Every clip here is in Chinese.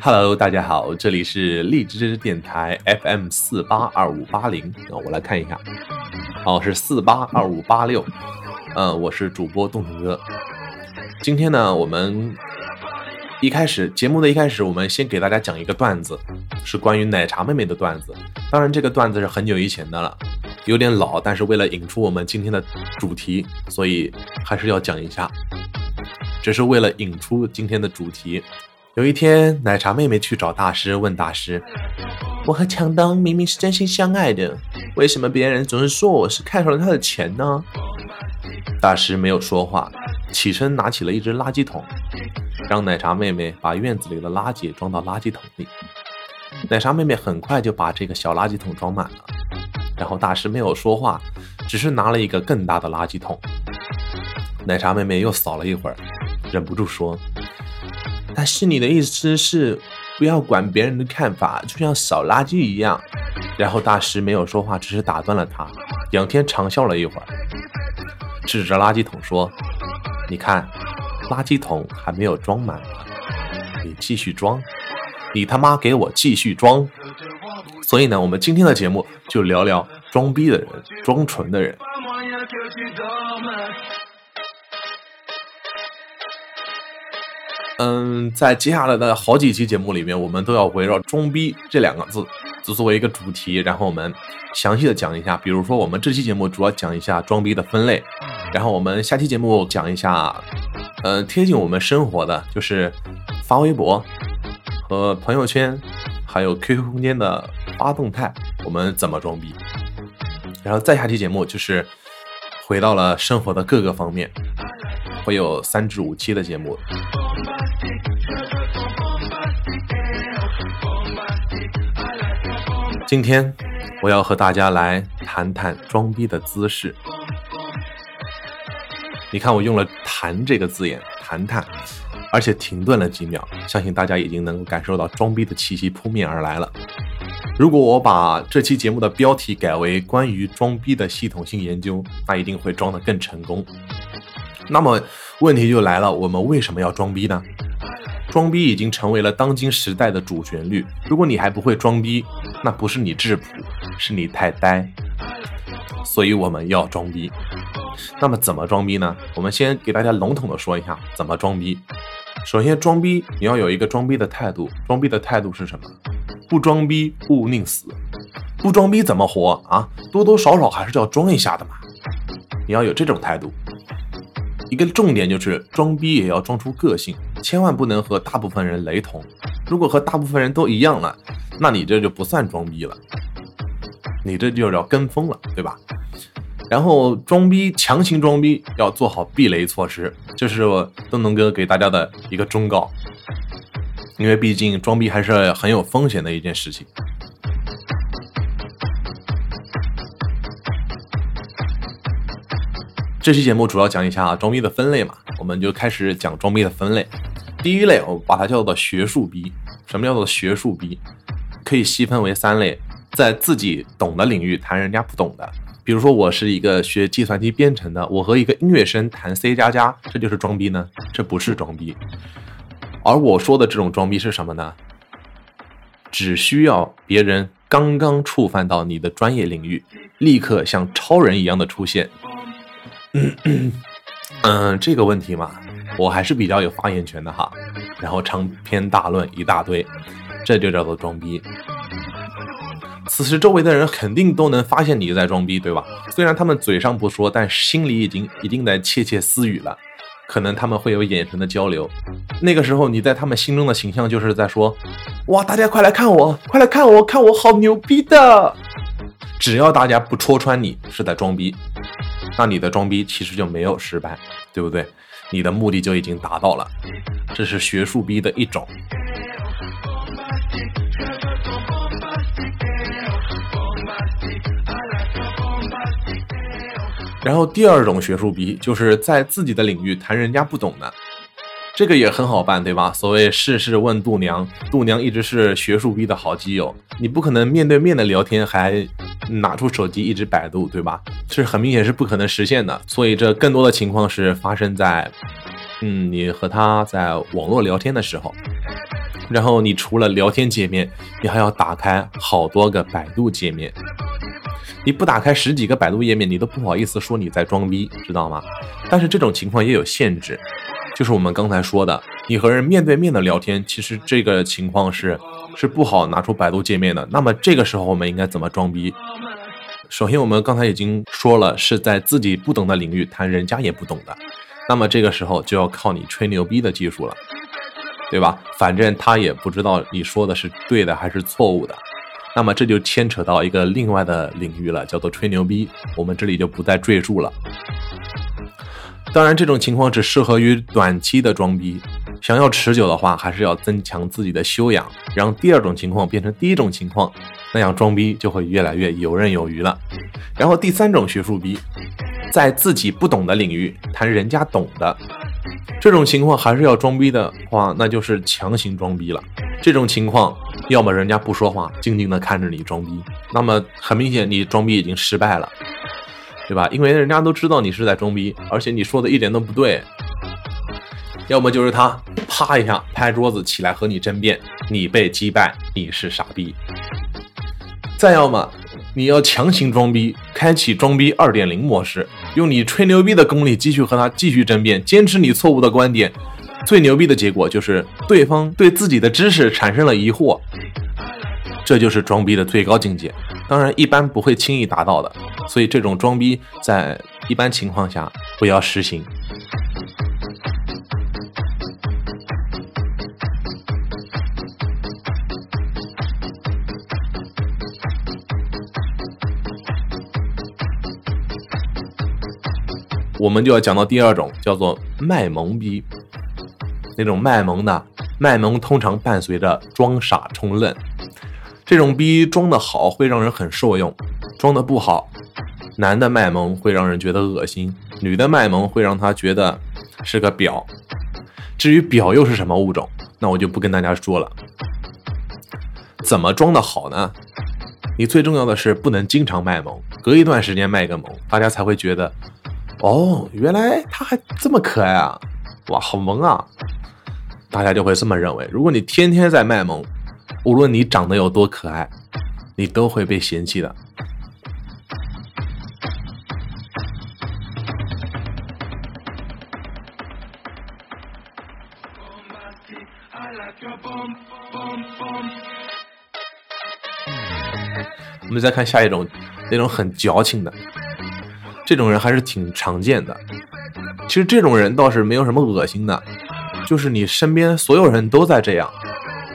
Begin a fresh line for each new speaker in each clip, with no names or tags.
Hello，大家好，这里是荔枝电台 FM 四八二五八零。啊，我来看一下，哦，是四八二五八六，嗯，我是主播洞洞哥。今天呢，我们一开始节目的一开始，我们先给大家讲一个段子，是关于奶茶妹妹的段子。当然，这个段子是很久以前的了，有点老，但是为了引出我们今天的主题，所以还是要讲一下。只是为了引出今天的主题。有一天，奶茶妹妹去找大师，问大师：“我和强东明明是真心相爱的，为什么别人总是说我是看上了他的钱呢？”大师没有说话，起身拿起了一只垃圾桶，让奶茶妹妹把院子里的垃圾装到垃圾桶里。奶茶妹妹很快就把这个小垃圾桶装满了，然后大师没有说话，只是拿了一个更大的垃圾桶。奶茶妹妹又扫了一会儿，忍不住说：“但是你的意思是不要管别人的看法，就像扫垃圾一样。”然后大师没有说话，只是打断了她。仰天长笑了一会儿。指着垃圾桶说：“你看，垃圾桶还没有装满，你继续装，你他妈给我继续装。”所以呢，我们今天的节目就聊聊装逼的人、装纯的人。嗯，在接下来的好几期节目里面，我们都要围绕“装逼”这两个字。就作为一个主题，然后我们详细的讲一下，比如说我们这期节目主要讲一下装逼的分类，然后我们下期节目讲一下，呃，贴近我们生活的就是发微博和朋友圈，还有 QQ 空间的发动态，我们怎么装逼？然后再下期节目就是回到了生活的各个方面，会有三至五期的节目。今天我要和大家来谈谈装逼的姿势。你看，我用了“谈”这个字眼，谈谈，而且停顿了几秒，相信大家已经能够感受到装逼的气息扑面而来了。如果我把这期节目的标题改为“关于装逼的系统性研究”，那一定会装得更成功。那么问题就来了，我们为什么要装逼呢？装逼已经成为了当今时代的主旋律。如果你还不会装逼，那不是你质朴，是你太呆。所以我们要装逼。那么怎么装逼呢？我们先给大家笼统的说一下怎么装逼。首先，装逼你要有一个装逼的态度。装逼的态度是什么？不装逼勿宁死。不装逼怎么活啊？多多少少还是要装一下的嘛。你要有这种态度。一个重点就是装逼也要装出个性，千万不能和大部分人雷同。如果和大部分人都一样了，那你这就不算装逼了，你这就要跟风了，对吧？然后装逼，强行装逼要做好避雷措施，这是我东东哥给大家的一个忠告，因为毕竟装逼还是很有风险的一件事情。这期节目主要讲一下装逼的分类嘛，我们就开始讲装逼的分类。第一类，我把它叫做学术逼。什么叫做学术逼？可以细分为三类，在自己懂的领域谈人家不懂的。比如说，我是一个学计算机编程的，我和一个音乐生谈 C 加加，这就是装逼呢？这不是装逼。而我说的这种装逼是什么呢？只需要别人刚刚触犯到你的专业领域，立刻像超人一样的出现。嗯，这个问题嘛，我还是比较有发言权的哈。然后长篇大论一大堆，这就叫做装逼。此时周围的人肯定都能发现你在装逼，对吧？虽然他们嘴上不说，但心里已经已经在窃窃私语了。可能他们会有眼神的交流。那个时候你在他们心中的形象就是在说：“哇，大家快来看我，快来看我，看我好牛逼的！”只要大家不戳穿你是在装逼。那你的装逼其实就没有失败，对不对？你的目的就已经达到了，这是学术逼的一种。然后第二种学术逼，就是在自己的领域谈人家不懂的，这个也很好办，对吧？所谓事事问度娘，度娘一直是学术逼的好基友，你不可能面对面的聊天还拿出手机一直百度，对吧？这很明显是不可能实现的。所以这更多的情况是发生在，嗯，你和他在网络聊天的时候，然后你除了聊天界面，你还要打开好多个百度界面。你不打开十几个百度页面，你都不好意思说你在装逼，知道吗？但是这种情况也有限制，就是我们刚才说的，你和人面对面的聊天，其实这个情况是是不好拿出百度界面的。那么这个时候我们应该怎么装逼？首先我们刚才已经说了，是在自己不懂的领域谈人家也不懂的，那么这个时候就要靠你吹牛逼的技术了，对吧？反正他也不知道你说的是对的还是错误的。那么这就牵扯到一个另外的领域了，叫做吹牛逼。我们这里就不再赘述了。当然，这种情况只适合于短期的装逼。想要持久的话，还是要增强自己的修养，让第二种情况变成第一种情况，那样装逼就会越来越游刃有余了。然后第三种学术逼，在自己不懂的领域谈人家懂的，这种情况还是要装逼的话，那就是强行装逼了。这种情况。要么人家不说话，静静的看着你装逼，那么很明显你装逼已经失败了，对吧？因为人家都知道你是在装逼，而且你说的一点都不对。要么就是他啪一下拍桌子起来和你争辩，你被击败，你是傻逼。再要么你要强行装逼，开启装逼二点零模式，用你吹牛逼的功力继续和他继续争辩，坚持你错误的观点。最牛逼的结果就是对方对自己的知识产生了疑惑，这就是装逼的最高境界。当然，一般不会轻易达到的，所以这种装逼在一般情况下不要实行。我们就要讲到第二种，叫做卖萌逼。那种卖萌的，卖萌通常伴随着装傻充愣。这种逼装的好会让人很受用，装的不好，男的卖萌会让人觉得恶心，女的卖萌会让他觉得是个婊。至于婊又是什么物种，那我就不跟大家说了。怎么装的好呢？你最重要的是不能经常卖萌，隔一段时间卖个萌，大家才会觉得，哦，原来他还这么可爱啊，哇，好萌啊！大家就会这么认为。如果你天天在卖萌，无论你长得有多可爱，你都会被嫌弃的。我们再看下一种，那种很矫情的，这种人还是挺常见的。其实这种人倒是没有什么恶心的。就是你身边所有人都在这样，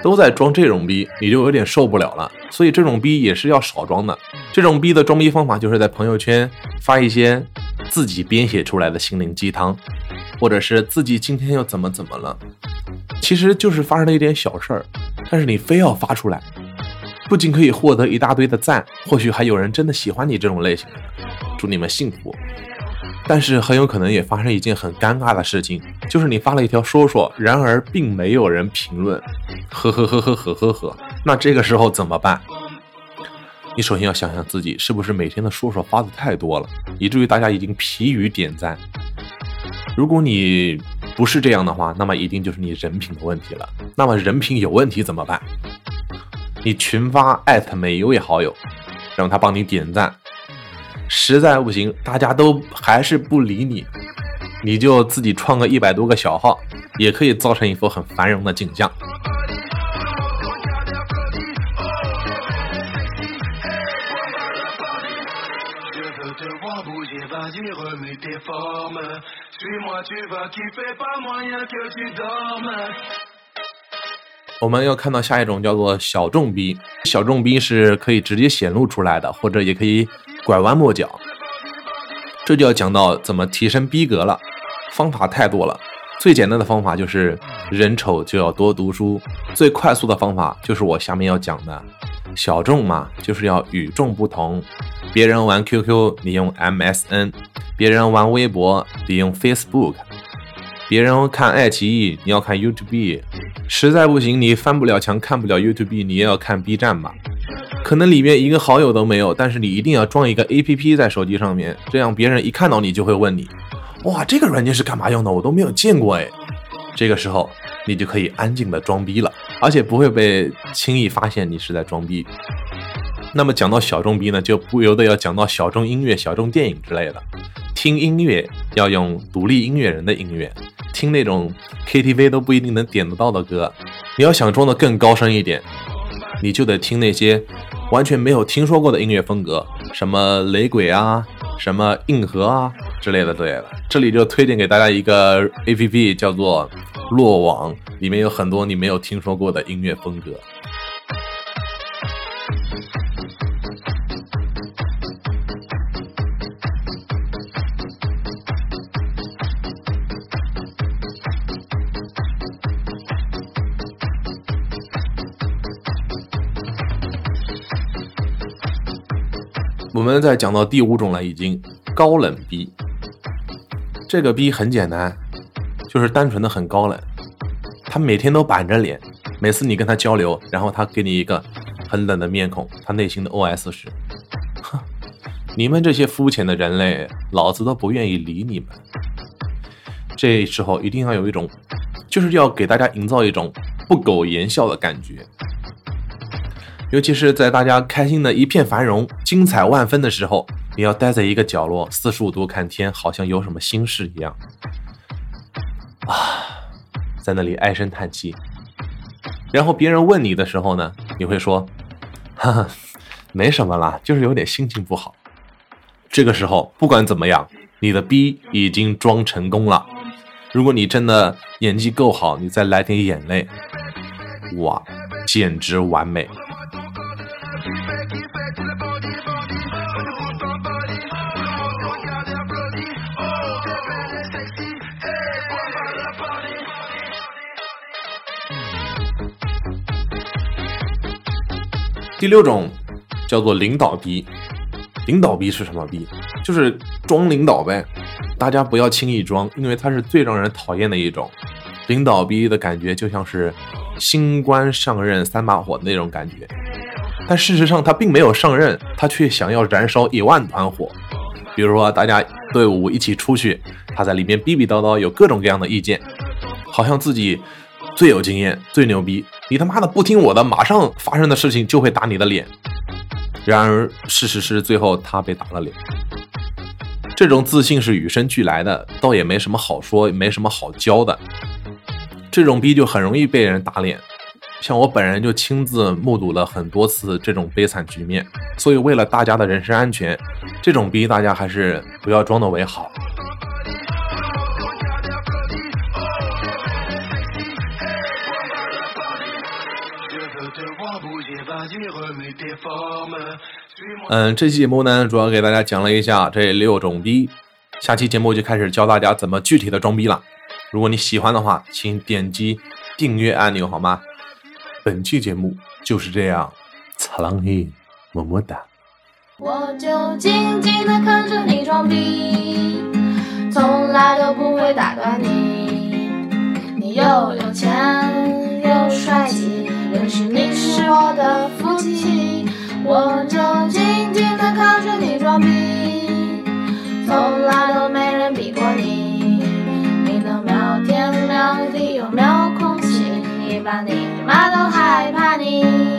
都在装这种逼，你就有点受不了了。所以这种逼也是要少装的。这种逼的装逼方法就是在朋友圈发一些自己编写出来的心灵鸡汤，或者是自己今天又怎么怎么了。其实就是发生了一点小事儿，但是你非要发出来，不仅可以获得一大堆的赞，或许还有人真的喜欢你这种类型的。祝你们幸福。但是很有可能也发生一件很尴尬的事情，就是你发了一条说说，然而并没有人评论，呵呵呵呵呵呵呵。那这个时候怎么办？你首先要想想自己是不是每天的说说发的太多了，以至于大家已经疲于点赞。如果你不是这样的话，那么一定就是你人品的问题了。那么人品有问题怎么办？你群发艾特每一位好友，让他帮你点赞。实在不行，大家都还是不理你，你就自己创个一百多个小号，也可以造成一幅很繁荣的景象。我们要看到下一种叫做小众逼，小众逼是可以直接显露出来的，或者也可以。拐弯抹角，这就要讲到怎么提升逼格了。方法太多了，最简单的方法就是人丑就要多读书。最快速的方法就是我下面要讲的，小众嘛，就是要与众不同。别人玩 QQ，你用 MSN；别人玩微博，你用 Facebook；别人看爱奇艺，你要看 YouTube。实在不行，你翻不了墙看不了 YouTube，你也要看 B 站吧。可能里面一个好友都没有，但是你一定要装一个 APP 在手机上面，这样别人一看到你就会问你：“哇，这个软件是干嘛用的？我都没有见过哎。”这个时候你就可以安静的装逼了，而且不会被轻易发现你是在装逼。那么讲到小众逼呢，就不由得要讲到小众音乐、小众电影之类的。听音乐要用独立音乐人的音乐，听那种 KTV 都不一定能点得到的歌。你要想装的更高深一点，你就得听那些完全没有听说过的音乐风格，什么雷鬼啊，什么硬核啊之类的对了。这里就推荐给大家一个 APP，叫做落网，里面有很多你没有听说过的音乐风格。我们在讲到第五种了，已经高冷逼。这个逼很简单，就是单纯的很高冷。他每天都板着脸，每次你跟他交流，然后他给你一个很冷的面孔，他内心的 OS 是：哼，你们这些肤浅的人类，老子都不愿意理你们。这时候一定要有一种，就是要给大家营造一种不苟言笑的感觉。尤其是在大家开心的一片繁荣、精彩万分的时候，你要待在一个角落，四十五度看天，好像有什么心事一样，啊，在那里唉声叹气。然后别人问你的时候呢，你会说：“哈哈，没什么啦，就是有点心情不好。”这个时候不管怎么样，你的逼已经装成功了。如果你真的演技够好，你再来点眼泪，哇，简直完美！第六种叫做领导逼，领导逼是什么逼？就是装领导呗。大家不要轻易装，因为它是最让人讨厌的一种。领导逼的感觉就像是新官上任三把火的那种感觉，但事实上他并没有上任，他却想要燃烧一万团火。比如说大家队伍一起出去，他在里面逼逼叨叨，有各种各样的意见，好像自己。最有经验，最牛逼！你他妈的不听我的，马上发生的事情就会打你的脸。然而，事实是最后他被打了脸。这种自信是与生俱来的，倒也没什么好说，也没什么好教的。这种逼就很容易被人打脸，像我本人就亲自目睹了很多次这种悲惨局面。所以，为了大家的人身安全，这种逼大家还是不要装的为好。嗯，这期节目呢，主要给大家讲了一下这六种逼。下期节目就开始教大家怎么具体的装逼了。如果你喜欢的话，请点击订阅按钮，好吗？本期节目就是这样，擦浪嘿，么么哒。我就静静的看着你装逼，从来都不会打断你。你又的福气，我就静静的看着你装逼，从来都没人比过你。你能秒天秒地又秒空气，你把你妈都害怕你。